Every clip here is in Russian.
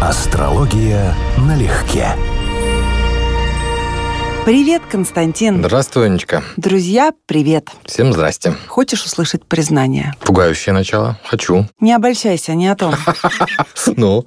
Астрология налегке. Привет, Константин. Здравствуй, Анечка. Друзья, привет. Всем здрасте. Хочешь услышать признание? Пугающее начало. Хочу. Не обольщайся, не о том. Ну?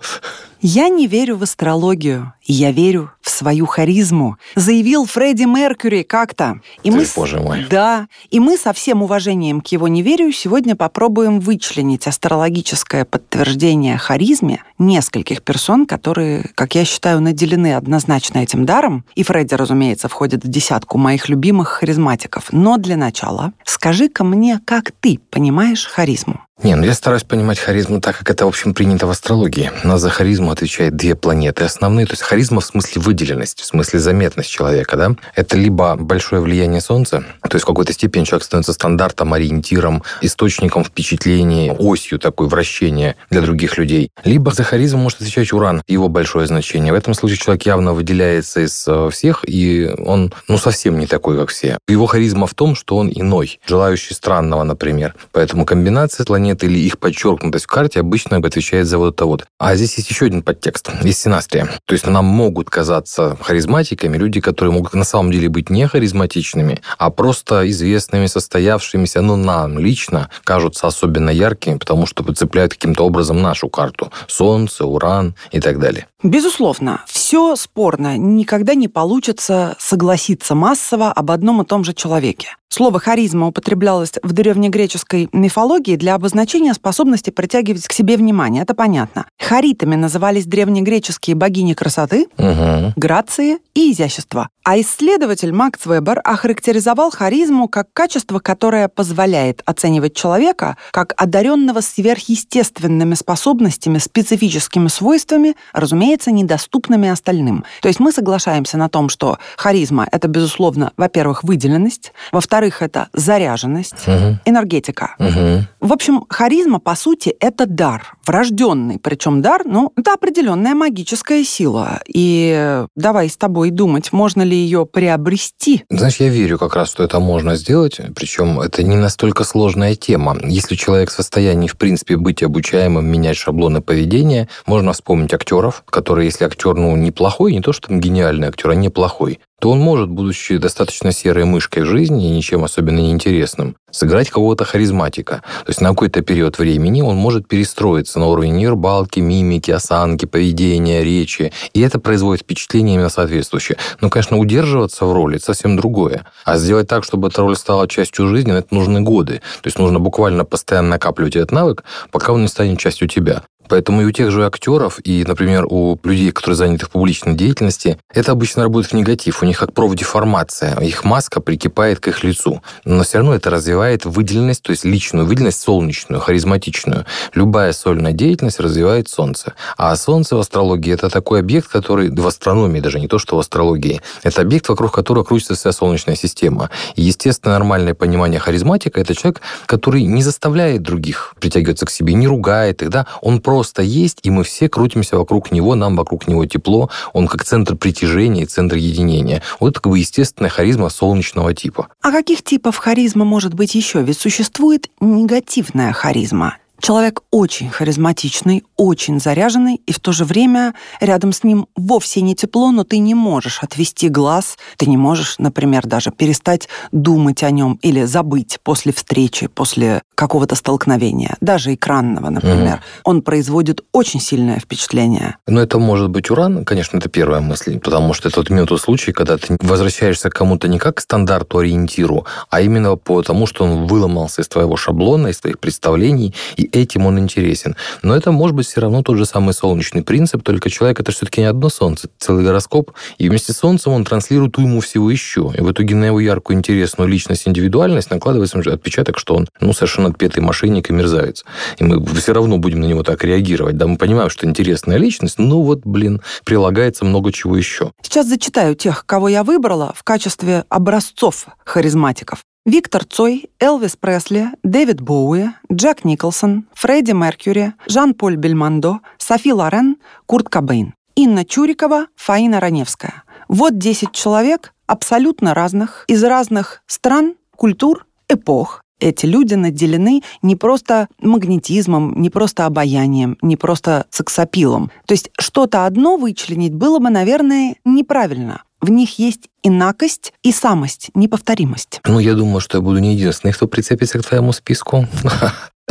Я не верю в астрологию, я верю в свою харизму, заявил Фредди Меркьюри как-то. И Ты, мы боже мой. Да, и мы со всем уважением к его неверию сегодня попробуем вычленить астрологическое подтверждение харизме нескольких персон, которые, как я считаю, наделены однозначно этим даром. И Фредди, разумеется, входит в десятку моих любимых харизматиков. Но для начала скажи-ка мне, как ты понимаешь харизму? Не, ну я стараюсь понимать харизму так, как это, в общем, принято в астрологии. У нас за харизму отвечает две планеты основные. То есть харизма в смысле выделенность, в смысле заметность человека, да? Это либо большое влияние Солнца, то есть в какой-то степени человек становится стандартом, ориентиром, источником впечатлений, осью такой вращения для других людей. Либо за харизму может отвечать Уран, его большое значение. В этом случае человек явно выделяется из э, всех, и он, ну, совсем не такой, как все. Его харизма в том, что он иной, желающий странного, например. Поэтому комбинация планет планет или их подчеркнутость в карте обычно отвечает за вот это вот. А здесь есть еще один подтекст. Есть синастрия. То есть нам могут казаться харизматиками люди, которые могут на самом деле быть не харизматичными, а просто известными, состоявшимися, но нам лично кажутся особенно яркими, потому что подцепляют каким-то образом нашу карту. Солнце, Уран и так далее. Безусловно, все спорно. Никогда не получится согласиться массово об одном и том же человеке. Слово «харизма» употреблялось в древнегреческой мифологии для обозначения способности притягивать к себе внимание. Это понятно. Харитами назывались древнегреческие богини красоты, угу. грации и изящества. А исследователь Макс Вебер охарактеризовал харизму как качество, которое позволяет оценивать человека как одаренного сверхъестественными способностями, специфическими свойствами, разумеется, недоступными остальным. То есть мы соглашаемся на том, что харизма — это, безусловно, во-первых, выделенность, во-вторых, это заряженность, угу. энергетика. Угу. В общем, харизма, по сути, это дар, врожденный. Причем дар, ну, это определенная магическая сила. И давай с тобой думать, можно ли ее приобрести. Знаешь, я верю как раз, что это можно сделать. Причем это не настолько сложная тема. Если человек в состоянии, в принципе, быть обучаемым, менять шаблоны поведения, можно вспомнить актеров, которые, если актер, ну, неплохой, не то, что там гениальный актер, а неплохой, то он может, будучи достаточно серой мышкой жизни и ничем особенно неинтересным, сыграть какого-то харизматика. То есть на какой-то период времени он может перестроиться на уровень нейрбалки, мимики, осанки, поведения, речи. И это производит впечатление именно соответствующее. Но, конечно, удерживаться в роли – совсем другое. А сделать так, чтобы эта роль стала частью жизни, это нужны годы. То есть нужно буквально постоянно накапливать этот навык, пока он не станет частью тебя. Поэтому и у тех же актеров, и, например, у людей, которые заняты в публичной деятельности, это обычно работает в негатив. У них как профдеформация. Их маска прикипает к их лицу. Но все равно это развивает выделенность, то есть личную выделенность, солнечную, харизматичную. Любая сольная деятельность развивает Солнце. А Солнце в астрологии – это такой объект, который в астрономии, даже не то, что в астрологии, это объект, вокруг которого крутится вся Солнечная система. И, естественно, нормальное понимание харизматика – это человек, который не заставляет других притягиваться к себе, не ругает их, да, он просто просто есть, и мы все крутимся вокруг него, нам вокруг него тепло, он как центр притяжения и центр единения. Вот это как бы естественная харизма солнечного типа. А каких типов харизма может быть еще? Ведь существует негативная харизма. Человек очень харизматичный, очень заряженный, и в то же время рядом с ним вовсе не тепло, но ты не можешь отвести глаз, ты не можешь, например, даже перестать думать о нем или забыть после встречи, после какого-то столкновения, даже экранного, например. Угу. Он производит очень сильное впечатление. Но это может быть уран, конечно, это первая мысль, потому что это вот именно тот случай, когда ты возвращаешься к кому-то не как к стандарту ориентиру, а именно по тому, что он выломался из твоего шаблона, из твоих представлений, и этим он интересен. Но это может быть все равно тот же самый солнечный принцип, только человек это все-таки не одно солнце, целый гороскоп, и вместе с солнцем он транслирует ему всего еще. И в итоге на его яркую, интересную личность, индивидуальность накладывается отпечаток, что он ну, совершенно отпетый мошенник и мерзавец. И мы все равно будем на него так реагировать. Да, мы понимаем, что интересная личность, но вот, блин, прилагается много чего еще. Сейчас зачитаю тех, кого я выбрала в качестве образцов харизматиков. Виктор Цой, Элвис Пресли, Дэвид Боуи, Джек Николсон, Фредди Меркьюри, Жан-Поль Бельмондо, Софи Лорен, Курт Кобейн, Инна Чурикова, Фаина Раневская. Вот 10 человек абсолютно разных, из разных стран, культур, эпох, эти люди наделены не просто магнетизмом, не просто обаянием, не просто сексапилом. То есть что-то одно вычленить было бы, наверное, неправильно. В них есть инакость и самость, неповторимость. Ну, я думаю, что я буду не единственный, кто прицепится к твоему списку.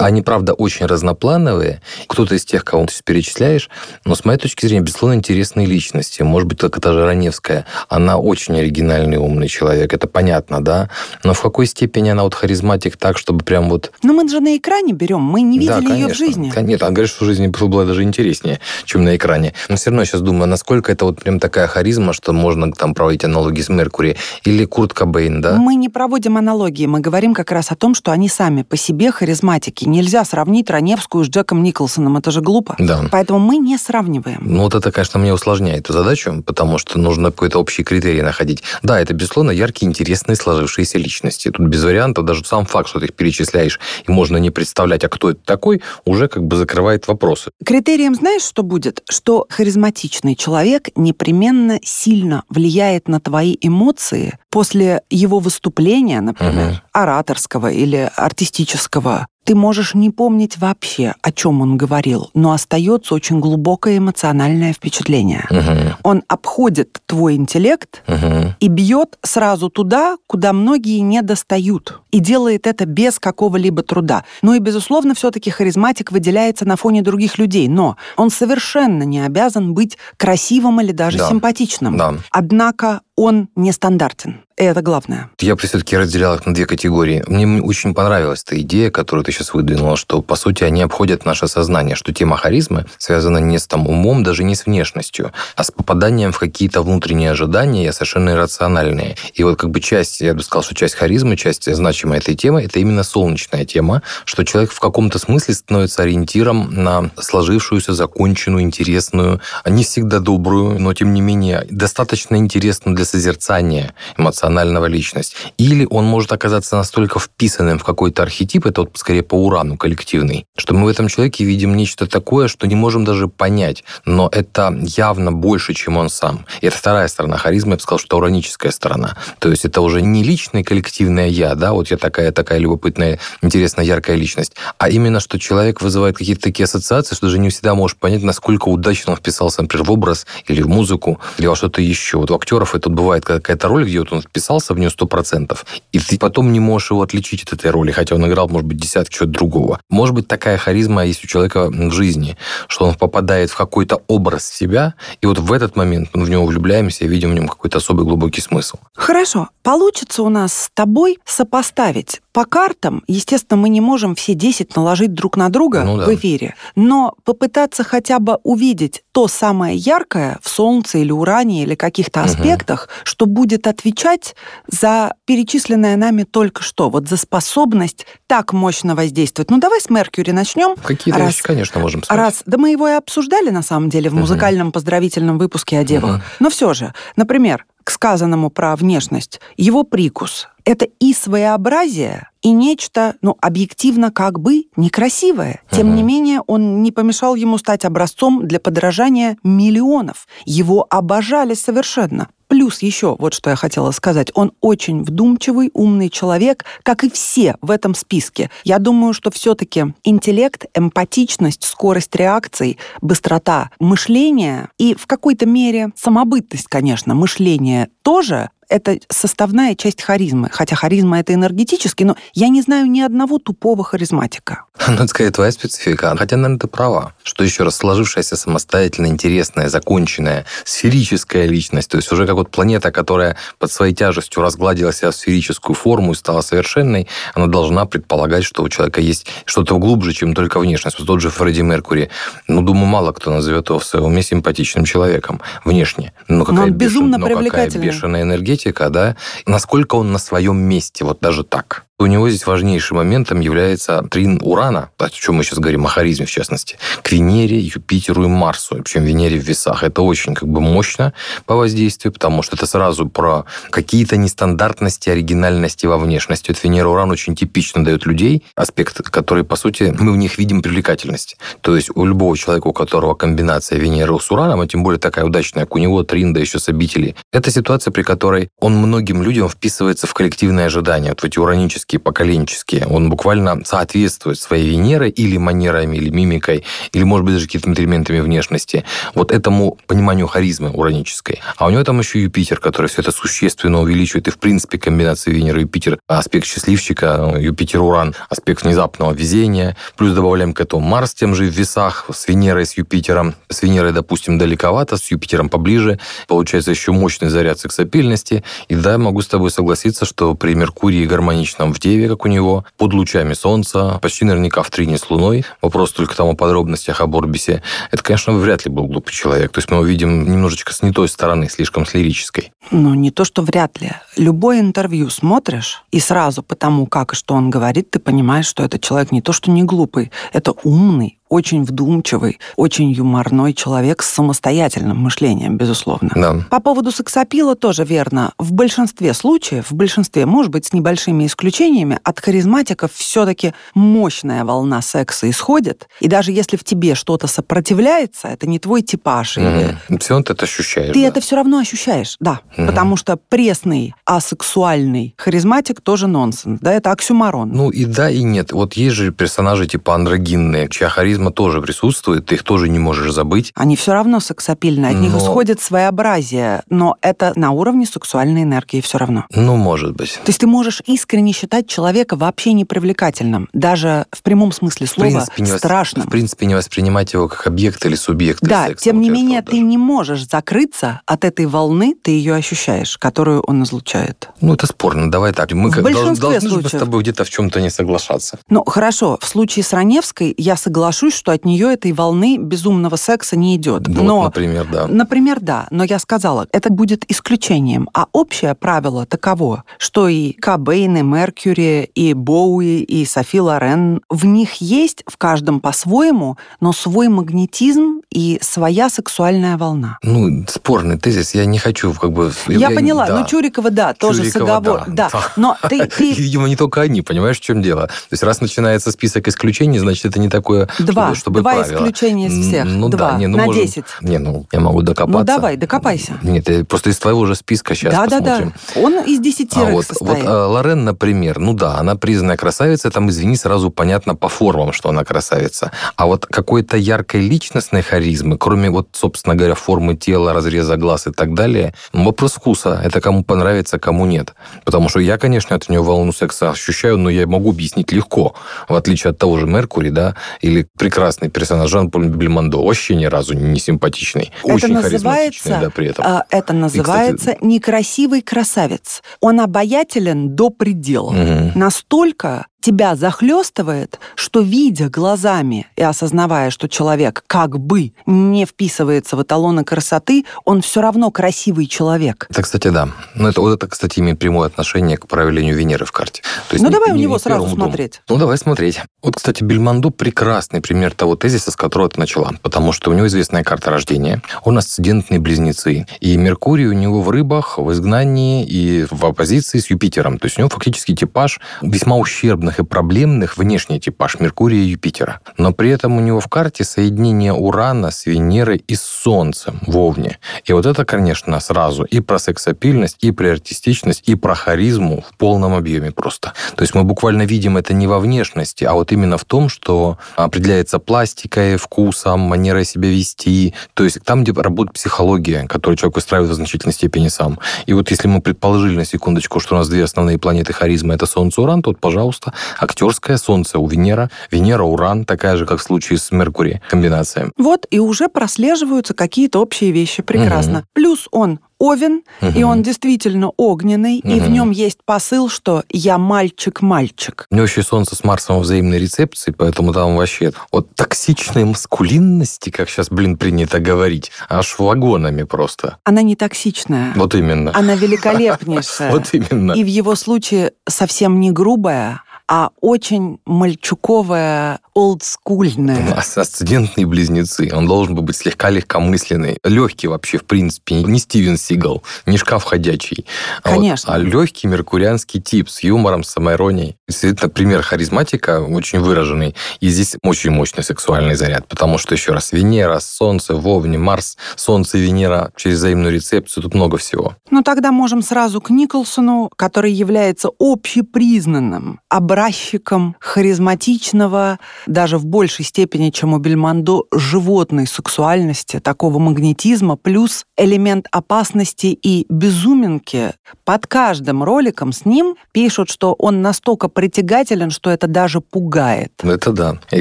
Они, правда, очень разноплановые. Кто-то из тех, кого ты перечисляешь, но с моей точки зрения, безусловно, интересные личности. Может быть, только та же Раневская. Она очень оригинальный, умный человек, это понятно, да? Но в какой степени она вот харизматик так, чтобы прям вот... Но мы же на экране берем, мы не видели да, ее в жизни. Нет, она говорит, что в жизни было даже интереснее, чем на экране. Но все равно я сейчас думаю, насколько это вот прям такая харизма, что можно там проводить аналогии с Меркури. Или Курт Кобейн, да? Мы не проводим аналогии, мы говорим как раз о том, что они сами по себе харизматики нельзя сравнить Раневскую с Джеком Николсоном. Это же глупо. Да. Поэтому мы не сравниваем. Ну, вот это, конечно, мне усложняет эту задачу, потому что нужно какой-то общий критерий находить. Да, это, безусловно, яркие, интересные, сложившиеся личности. Тут без вариантов. Даже сам факт, что ты их перечисляешь, и можно не представлять, а кто это такой, уже как бы закрывает вопросы. Критерием знаешь, что будет? Что харизматичный человек непременно сильно влияет на твои эмоции после его выступления, например, угу. ораторского или артистического, ты можешь не помнить вообще, о чем он говорил, но остается очень глубокое эмоциональное впечатление. Угу. Он обходит твой интеллект угу. и бьет сразу туда, куда многие не достают. И делает это без какого-либо труда. Ну и, безусловно, все-таки харизматик выделяется на фоне других людей, но он совершенно не обязан быть красивым или даже да. симпатичным. Да. Однако он нестандартен. Это главное. Я бы все-таки разделял их на две категории. Мне очень понравилась эта идея, которую ты сейчас выдвинула, что, по сути, они обходят наше сознание, что тема харизмы связана не с там умом, даже не с внешностью, а с попаданием в какие-то внутренние ожидания, совершенно иррациональные. И вот как бы часть, я бы сказал, что часть харизмы, часть значимой этой темы, это именно солнечная тема, что человек в каком-то смысле становится ориентиром на сложившуюся, законченную, интересную, не всегда добрую, но, тем не менее, достаточно интересную для созерцания эмоционального личность. Или он может оказаться настолько вписанным в какой-то архетип, это вот скорее по урану коллективный, что мы в этом человеке видим нечто такое, что не можем даже понять, но это явно больше, чем он сам. И это вторая сторона харизмы, я бы сказал, что ураническая сторона. То есть это уже не личное коллективное я, да, вот я такая, такая любопытная, интересная, яркая личность, а именно, что человек вызывает какие-то такие ассоциации, что даже не всегда можешь понять, насколько удачно он вписался, например, в образ или в музыку, или во что-то еще. Вот у актеров это бывает какая-то роль, где вот он вписался в нее сто процентов, и ты потом не можешь его отличить от этой роли, хотя он играл, может быть, десятки чего-то другого. Может быть, такая харизма есть у человека в жизни, что он попадает в какой-то образ себя, и вот в этот момент мы в него влюбляемся и видим в нем какой-то особый глубокий смысл. Хорошо. Получится у нас с тобой сопоставить по картам, естественно, мы не можем все 10 наложить друг на друга ну, да. в эфире, но попытаться хотя бы увидеть то самое яркое в Солнце или Уране или каких-то аспектах, угу. Что будет отвечать за перечисленное нами только что, вот за способность так мощно воздействовать. Ну, давай с Меркьюри начнем. Какие-то раз, вещи, конечно, можем сказать. Раз, да мы его и обсуждали, на самом деле, в музыкальном угу. поздравительном выпуске о девах. Угу. Но все же, например, к сказанному про внешность, его прикус – это и своеобразие, и нечто, ну, объективно как бы некрасивое. Тем угу. не менее, он не помешал ему стать образцом для подражания миллионов. Его обожали совершенно. Плюс еще, вот что я хотела сказать, он очень вдумчивый, умный человек, как и все в этом списке. Я думаю, что все-таки интеллект, эмпатичность, скорость реакций, быстрота мышления и в какой-то мере самобытность, конечно, мышления тоже это составная часть харизмы. Хотя харизма это энергетически, но я не знаю ни одного тупого харизматика. Ну, это скорее твоя специфика. Хотя, наверное, ты права. Что еще раз, сложившаяся самостоятельно интересная, законченная, сферическая личность, то есть уже как вот планета, которая под своей тяжестью разгладила себя в сферическую форму и стала совершенной, она должна предполагать, что у человека есть что-то глубже, чем только внешность. Вот тот же Фредди Меркури. Ну, думаю, мало кто назовет его в своем уме симпатичным человеком внешне. Но, какая но он безумно бешен, но какая бешеная энергетика энергетика, да, насколько он на своем месте, вот даже так. У него здесь важнейшим моментом является трин Урана, о чем мы сейчас говорим, о харизме в частности, к Венере, Юпитеру и Марсу, причем Венере в весах. Это очень как бы мощно по воздействию, потому что это сразу про какие-то нестандартности, оригинальности во внешности. Это Венера Уран очень типично дает людей, аспект, который, по сути, мы в них видим привлекательность. То есть у любого человека, у которого комбинация Венеры с Ураном, а тем более такая удачная, как у него Трин, да еще с обители, это ситуация, при которой он многим людям вписывается в коллективное ожидание, вот в эти уранические генетические, поколенческие. Он буквально соответствует своей Венерой или манерами, или мимикой, или, может быть, даже какими-то элементами внешности. Вот этому пониманию харизмы уранической. А у него там еще Юпитер, который все это существенно увеличивает. И, в принципе, комбинация Венера-Юпитер, аспект счастливчика, Юпитер-Уран, аспект внезапного везения. Плюс добавляем к этому Марс тем же в весах, с Венерой, с Юпитером. С Венерой, допустим, далековато, с Юпитером поближе. Получается еще мощный заряд сексапильности. И да, могу с тобой согласиться, что при Меркурии гармоничном в Деве, как у него, под лучами Солнца, почти наверняка в трине с Луной, вопрос только там о подробностях, о Борбисе, это, конечно, вряд ли был глупый человек. То есть мы увидим немножечко с не той стороны, слишком с лирической. Ну, не то, что вряд ли. Любое интервью смотришь, и сразу потому, как и что он говорит, ты понимаешь, что этот человек не то, что не глупый, это умный, очень вдумчивый, очень юморной человек с самостоятельным мышлением, безусловно. Да. По поводу сексапила тоже верно. В большинстве случаев, в большинстве, может быть, с небольшими исключениями, от харизматиков все-таки мощная волна секса исходит. И даже если в тебе что-то сопротивляется, это не твой типаж. Угу. Или... Все равно ты это ощущаешь. Ты да? это все равно ощущаешь, да. Угу. Потому что пресный, асексуальный харизматик тоже нонсенс. Да, это оксюморон. Ну и да, и нет. Вот есть же персонажи типа андрогинные, чья харизма харизма тоже присутствует, ты их тоже не можешь забыть. Они все равно сексапильны, от но... них исходит своеобразие, но это на уровне сексуальной энергии все равно. Ну, может быть. То есть ты можешь искренне считать человека вообще непривлекательным, даже в прямом смысле слова в принципе, страшным. В принципе, не воспринимать его как объект или субъект. Да, секса, тем не менее, ты не можешь закрыться от этой волны, ты ее ощущаешь, которую он излучает. Ну, это спорно, давай так. Мы в должны, должны случаев. с тобой где-то в чем-то не соглашаться. Ну, хорошо, в случае с Раневской я соглашусь, боюсь, что от нее этой волны безумного секса не идет. Вот, Но, например, да. Например, да. Но я сказала, это будет исключением. А общее правило таково, что и Кобейн, и Меркьюри, и Боуи, и Софи Лорен, в них есть в каждом по-своему, но свой магнетизм и своя сексуальная волна. Ну, спорный тезис. Я не хочу как бы... Я, я поняла. Да. Ну, Чурикова, да, тоже Чурикова, с оговор. Да, да. Но ты, ты... Видимо, не только они, понимаешь, в чем дело? То есть раз начинается список исключений, значит, это не такое Два. Чтобы Два правило. исключения из всех. Ну, Два. Да, не, ну, на можем... 10. Не, ну, я могу докопаться. Ну, давай, докопайся. Нет, просто из твоего же списка сейчас да, посмотрим. Да, да, Он из десятерых а вот, состоит. Вот а, Лорен, например, ну да, она признанная красавица, там, извини, сразу понятно по формам, что она красавица. А вот какой-то яркой личностной харизмы, кроме вот, собственно говоря, формы тела, разреза глаз и так далее, вопрос вкуса. Это кому понравится, кому нет. Потому что я, конечно, от нее волну секса ощущаю, но я могу объяснить легко. В отличие от того же Меркури, да, или прекрасный персонаж Жан-Поль Бельмондо, вообще ни разу не симпатичный. Это очень называется, да, при этом. А, это называется кстати, некрасивый красавец. Он обаятелен до предела. Угу. Настолько тебя захлестывает, что видя глазами и осознавая, что человек как бы не вписывается в эталоны красоты, он все равно красивый человек. Это, кстати, да. Но это, вот это, кстати, имеет прямое отношение к проявлению Венеры в карте. То есть ну, не, давай не, у него сразу смотреть. Ну, давай смотреть. Вот, кстати, Бельмондо прекрасный пример того тезиса, с которого ты начала. Потому что у него известная карта рождения. Он асцендентные близнецы. И Меркурий у него в рыбах, в изгнании и в оппозиции с Юпитером. То есть у него фактически типаж весьма ущербный сложных и проблемных внешний типаж Меркурия и Юпитера. Но при этом у него в карте соединение Урана с Венерой и с Солнцем в Овне. И вот это, конечно, сразу и про сексапильность, и про артистичность, и про харизму в полном объеме просто. То есть мы буквально видим это не во внешности, а вот именно в том, что определяется пластикой, вкусом, манерой себя вести. То есть там, где работает психология, которую человек выстраивает в значительной степени сам. И вот если мы предположили на секундочку, что у нас две основные планеты харизма — это Солнце и Уран, то вот, пожалуйста, актерское Солнце у Венера, Венера-Уран, такая же, как в случае с Меркурием комбинация. Вот, и уже прослеживаются какие-то общие вещи. Прекрасно. Угу. Плюс он Овен, угу. и он действительно огненный, угу. и в нем есть посыл, что я мальчик-мальчик. У него еще Солнце с Марсом взаимной рецепции, поэтому там вообще от токсичной маскулинности, как сейчас, блин, принято говорить, аж вагонами просто. Она не токсичная. Вот именно. Она великолепнейшая. Вот именно. И в его случае совсем не грубая, а очень мальчуковая олдскульная. Асцендентные близнецы. Он должен быть слегка легкомысленный. Легкий вообще, в принципе. Не Стивен Сигал, не шкаф ходячий. Конечно. А, вот, а легкий меркурианский тип с юмором, с самоиронией. Действительно, пример харизматика очень выраженный. И здесь очень мощный сексуальный заряд. Потому что, еще раз, Венера, Солнце, Вовне, Марс, Солнце Венера через взаимную рецепцию. Тут много всего. Ну, тогда можем сразу к Николсону, который является общепризнанным образчиком харизматичного, даже в большей степени, чем у Бельмондо, животной сексуальности, такого магнетизма, плюс элемент опасности и безуминки. Под каждым роликом с ним пишут, что он настолько притягателен, что это даже пугает. Это да. И,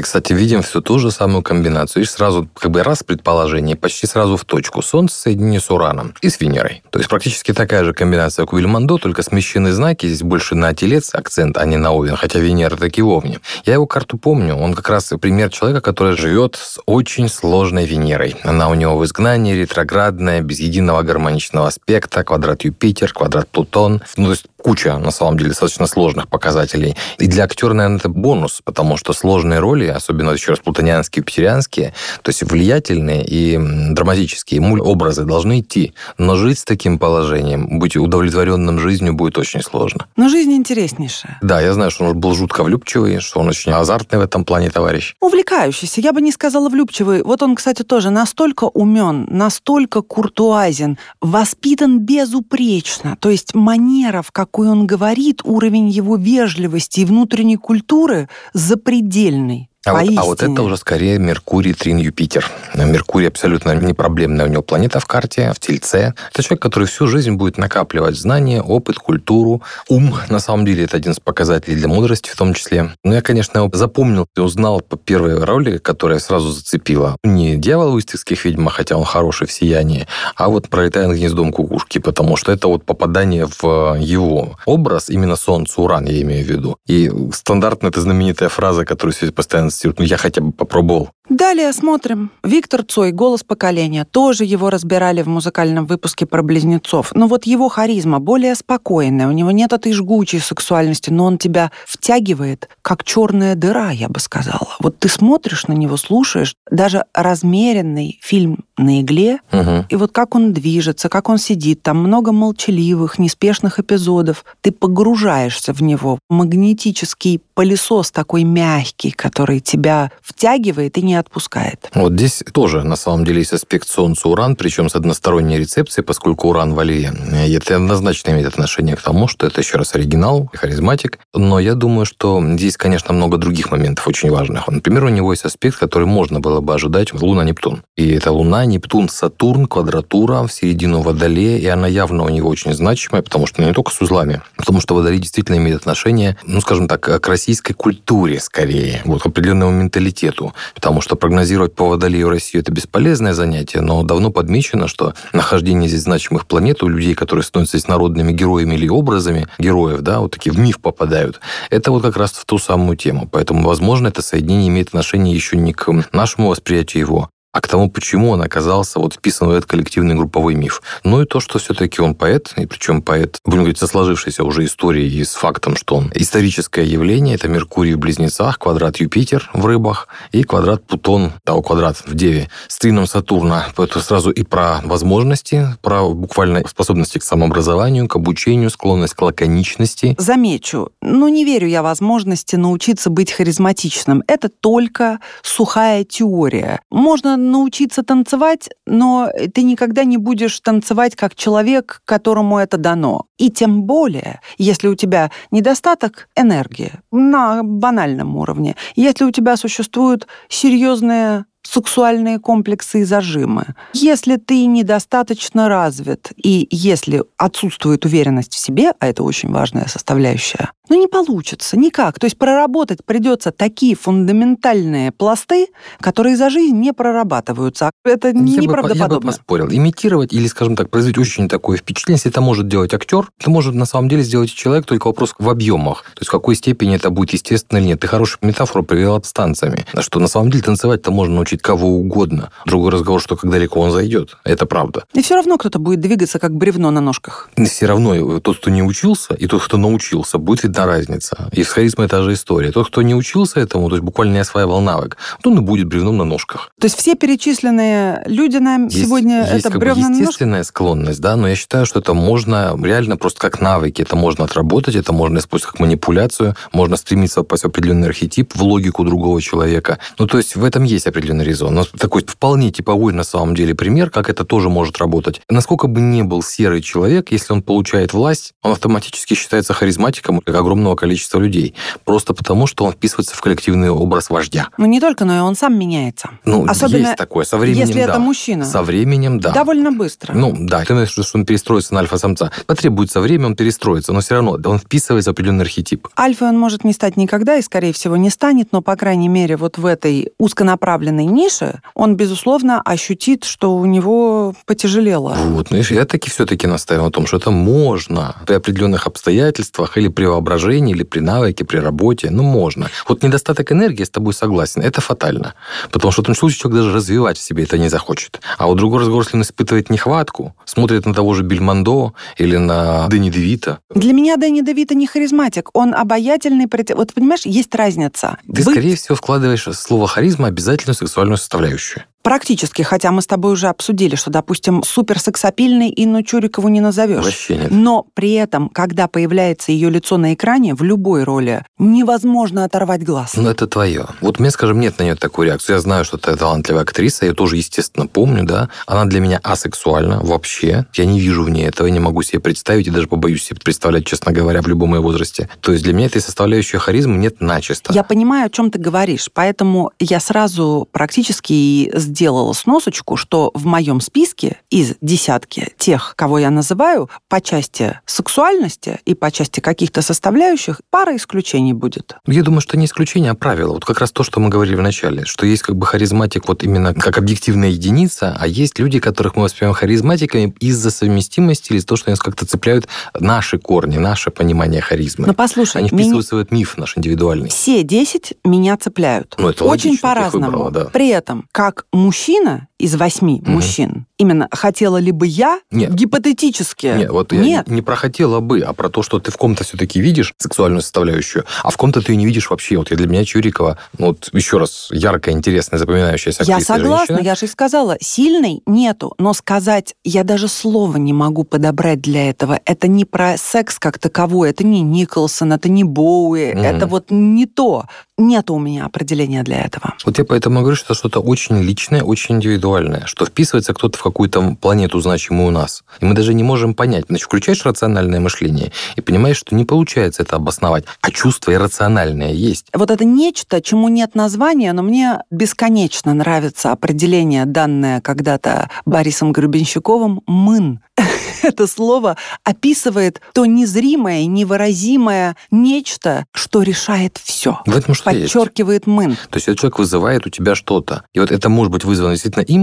кстати, видим всю ту же самую комбинацию. И сразу как бы раз предположение, почти сразу в точку. Солнце соединение с Ураном и с Венерой. То есть практически такая же комбинация, как у Бельмондо, только смещены знаки. Здесь больше на телец акцент, а не на Овен, хотя Венера таки Вовне. Я его карту помню. Он как раз пример человека, который живет с очень сложной Венерой. Она у него в изгнании, ретроградная, без единого гармоничного аспекта, квадрат Юпитер, квадрат Плутон. Ну, то есть куча, на самом деле, достаточно сложных показателей. И для актера, наверное, это бонус, потому что сложные роли, особенно еще раз плутонианские, петерианские, то есть влиятельные и драматические образы должны идти. Но жить с таким положением, быть удовлетворенным жизнью будет очень сложно. Но жизнь интереснейшая. Да, я знаю, что он был жутко влюбчивый, что он очень азартный в этом плане товарищ. Увлекающийся, я бы не сказала влюбчивый. Вот он, кстати, тоже настолько умен, настолько куртуазен, воспитан безупречно. То есть манера, в какой он говорит, уровень его вежливости и внутренней культуры запредельный. А вот, а вот это уже скорее Меркурий, Трин, Юпитер. Меркурий абсолютно не проблемная у него планета в карте, в Тельце. Это человек, который всю жизнь будет накапливать знания, опыт, культуру, ум. На самом деле это один из показателей для мудрости в том числе. Но я, конечно, его запомнил и узнал по первой роли, которая сразу зацепила. Не дьявол в истинских ведьмах, хотя он хороший в сиянии, а вот пролетая над гнездом кукушки, потому что это вот попадание в его образ, именно Солнце, Уран, я имею в виду. И стандартная эта знаменитая фраза, которую все постоянно цитируют, ну я хотя бы попробовал. Далее смотрим. Виктор Цой, «Голос поколения». Тоже его разбирали в музыкальном выпуске про близнецов. Но вот его харизма более спокойная. У него нет этой жгучей сексуальности, но он тебя втягивает, как черная дыра, я бы сказала. Вот ты смотришь на него, слушаешь. Даже размеренный фильм на игле, угу. и вот как он движется, как он сидит, там много молчаливых, неспешных эпизодов. Ты погружаешься в него. Магнетический пылесос такой мягкий, который тебя втягивает и не отпускает. Вот здесь тоже, на самом деле, есть аспект Солнца-Уран, причем с односторонней рецепцией, поскольку Уран в Льве. И это однозначно имеет отношение к тому, что это еще раз оригинал, харизматик. Но я думаю, что здесь, конечно, много других моментов очень важных. Например, у него есть аспект, который можно было бы ожидать Луна-Нептун. И это Луна, Нептун, Сатурн, квадратура в середину Водолея, и она явно у него очень значимая, потому что не только с узлами, потому что Водолей действительно имеет отношение, ну, скажем так, к российской культуре скорее, вот к определенному менталитету, потому что прогнозировать по Водолею Россию – это бесполезное занятие, но давно подмечено, что нахождение здесь значимых планет у людей, которые становятся здесь народными героями или образами героев, да, вот такие в миф попадают, это вот как раз в ту самую тему. Поэтому, возможно, это соединение имеет отношение еще не к нашему восприятию его, а к тому, почему он оказался вот вписан в этот коллективный групповой миф. Ну и то, что все-таки он поэт, и причем поэт, будем говорить, со сложившейся уже историей и с фактом, что он историческое явление, это Меркурий в Близнецах, квадрат Юпитер в Рыбах и квадрат Плутон, того квадрат в Деве, с трином Сатурна. Это сразу и про возможности, про буквально способности к самообразованию, к обучению, склонность к лаконичности. Замечу, ну не верю я возможности научиться быть харизматичным. Это только сухая теория. Можно научиться танцевать, но ты никогда не будешь танцевать как человек, которому это дано. И тем более, если у тебя недостаток энергии на банальном уровне, если у тебя существуют серьезные сексуальные комплексы и зажимы. Если ты недостаточно развит и если отсутствует уверенность в себе, а это очень важная составляющая, ну не получится никак. То есть проработать придется такие фундаментальные пласты, которые за жизнь не прорабатываются. Это я неправдоподобно. Бы, я бы поспорил. Имитировать или, скажем так, производить очень такое впечатление, если это может делать актер, это может на самом деле сделать человек, только вопрос в объемах. То есть в какой степени это будет естественно или нет. Ты хорошую метафору привела с танцами. Что на самом деле танцевать-то можно включить кого угодно. Другой разговор, что как далеко он зайдет. Это правда. И все равно кто-то будет двигаться как бревно на ножках. Все равно тот, кто не учился, и тот, кто научился, будет видна разница. И с харизмой та же история. Тот, кто не учился этому, то есть буквально не осваивал навык, то он и будет бревном на ножках. То есть все перечисленные люди нам Есть- сегодня есть это как бы бревна на ножках? естественная склонность, да, но я считаю, что это можно реально просто как навыки, это можно отработать, это можно использовать как манипуляцию, можно стремиться попасть в определенный архетип, в логику другого человека. Ну, то есть в этом есть определенный резон. Но такой вполне типовой на самом деле пример, как это тоже может работать. Насколько бы не был серый человек, если он получает власть, он автоматически считается харизматиком огромного количества людей. Просто потому, что он вписывается в коллективный образ вождя. Ну, не только, но и он сам меняется. Ну, Особенно, есть такое. Со временем, если да. это мужчина. Со временем, да. Довольно быстро. Ну, да, ты знаешь, что он перестроится на альфа-самца. Потребуется время, он перестроится, но все равно он вписывается в определенный архетип. Альфой он может не стать никогда и, скорее всего, не станет, но, по крайней мере, вот в этой узконаправленной нише он, безусловно, ощутит, что у него потяжелело. Вот, видишь, я таки все-таки настаиваю на том, что это можно при определенных обстоятельствах или при воображении, или при навыке, при работе, ну, можно. Вот недостаток энергии, я с тобой согласен, это фатально. Потому что в том случае человек даже развивать в себе это не захочет. А вот другой разговор, если он испытывает нехватку, смотрит на того же Бельмондо или на Дэнни Девита, Для меня Дэнни Девита не харизматик, он обаятельный. Вот понимаешь, есть разница. ты, Быть скорее всего, вкладываешь слово харизма обязательную сексуальную составляющую. Практически, хотя мы с тобой уже обсудили, что, допустим, суперсексапильной Инну Чурикову не назовешь. Вообще нет. Но при этом, когда появляется ее лицо на экране, в любой роли, невозможно оторвать глаз. Ну, это твое. Вот меня, скажем, нет на нее такой реакции. Я знаю, что ты талантливая актриса, я тоже, естественно, помню, да. Она для меня асексуальна вообще. Я не вижу в ней этого, я не могу себе представить, и даже побоюсь себе представлять, честно говоря, в любом ее возрасте. То есть для меня этой составляющей харизмы нет начисто. Я понимаю, о чем ты говоришь, поэтому я сразу практически и сделала сносочку, что в моем списке из десятки тех, кого я называю, по части сексуальности и по части каких-то составляющих, пара исключений будет. Я думаю, что не исключение, а правило. Вот как раз то, что мы говорили в начале, что есть как бы харизматик вот именно как объективная единица, а есть люди, которых мы воспринимаем харизматиками из-за совместимости или из-за того, что они как-то цепляют наши корни, наше понимание харизмы. Но послушай, Они меня- вписываются в этот миф наш индивидуальный. все 10 меня цепляют. Ну, это Очень по-разному. да. При этом, как мужчина из восьми Мгм. мужчин, именно хотела ли бы я Нет. гипотетически? Нет, вот Нет. я не про хотела бы, а про то, что ты в ком-то все-таки видишь сексуальную составляющую, а в ком-то ты ее не видишь вообще. Вот я для меня Чурикова, ну вот еще раз, яркая, интересная, запоминающаяся Я актриса и согласна, женщина. я же и сказала, сильной нету, но сказать, я даже слова не могу подобрать для этого. Это не про секс как таковой, это не Николсон, это не Боуи, Мгм. это вот не то. Нету у меня определения для этого. Вот я поэтому говорю, что это что-то очень личное, очень индивидуальное, что вписывается кто-то в какую-то планету, значимую у нас. И мы даже не можем понять. Значит, включаешь рациональное мышление и понимаешь, что не получается это обосновать, а чувство иррациональное есть. Вот это нечто, чему нет названия, но мне бесконечно нравится определение, данное когда-то Борисом Гребенщиковым, «мын». Это слово описывает то незримое, невыразимое нечто, что решает все. В этом что есть. Подчеркивает «мын». То есть этот человек вызывает у тебя что-то. И вот это может быть вызвано действительно им,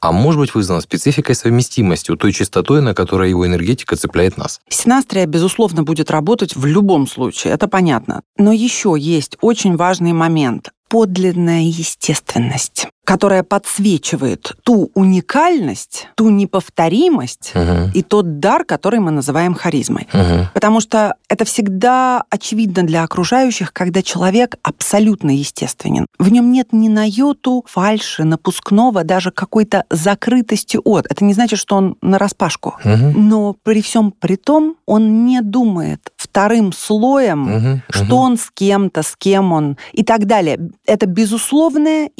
а может быть вызвано спецификой совместимости, той частотой, на которой его энергетика цепляет нас. Синастрия, безусловно, будет работать в любом случае, это понятно. Но еще есть очень важный момент – подлинная естественность, которая подсвечивает ту уникальность, ту неповторимость Мгм. и тот дар, который мы называем харизмой. Мгм. Потому что это всегда очевидно для окружающих, когда человек абсолютно естественен. В нем нет ни на йоту фальши, напускного, даже какой-то закрытости от. Это не значит, что он нараспашку. Мгм. Но при всем при том он не думает вторым слоем, Мгм. что Мгм. он с кем-то, с кем он и так далее. Это безусловная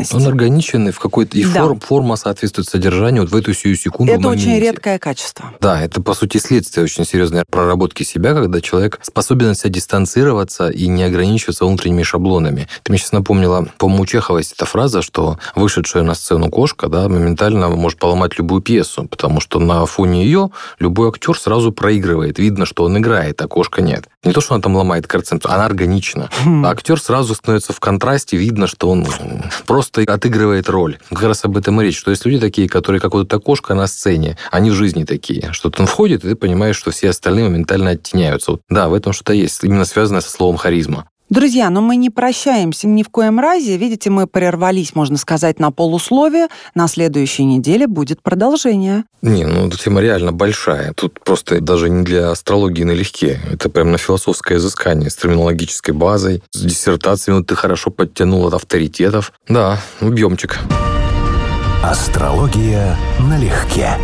естественность. Он органичен и в какой-то и Да. форм- форма соответствует содержанию вот в эту сию секунду. Это очень редкое качество. Да, это, по сути, следствие очень серьезной проработки себя, когда человек способен себя дистанцироваться и не ограничиваться внутренними шаблонами. Ты мне сейчас напомнила, по-моему, у Чехова есть эта фраза, что вышедшая на сцену кошка да, моментально может поломать любую пьесу, потому что на фоне ее любой актер сразу проигрывает. Видно, что он играет, а кошка нет. Не то, что она там ломает концепцию, она органична. Хм. А актер сразу становится в контрасте, видно, что он м, просто отыгрывает роль. Как раз об этом и речь, что есть люди такие, которые как вот эта кошка на сцене, они в жизни такие, что он входит, и ты понимаешь, что все остальные моментально оттеняются. Вот, да, в этом что-то есть, именно связанное со словом харизма. Друзья, но мы не прощаемся ни в коем разе. Видите, мы прервались, можно сказать, на полусловие. На следующей неделе будет продолжение. Не, ну эта тема реально большая. Тут просто даже не для астрологии налегке. Это прям на философское изыскание с терминологической базой, с диссертациями ты хорошо подтянул от авторитетов. Да, объемчик. Астрология налегке.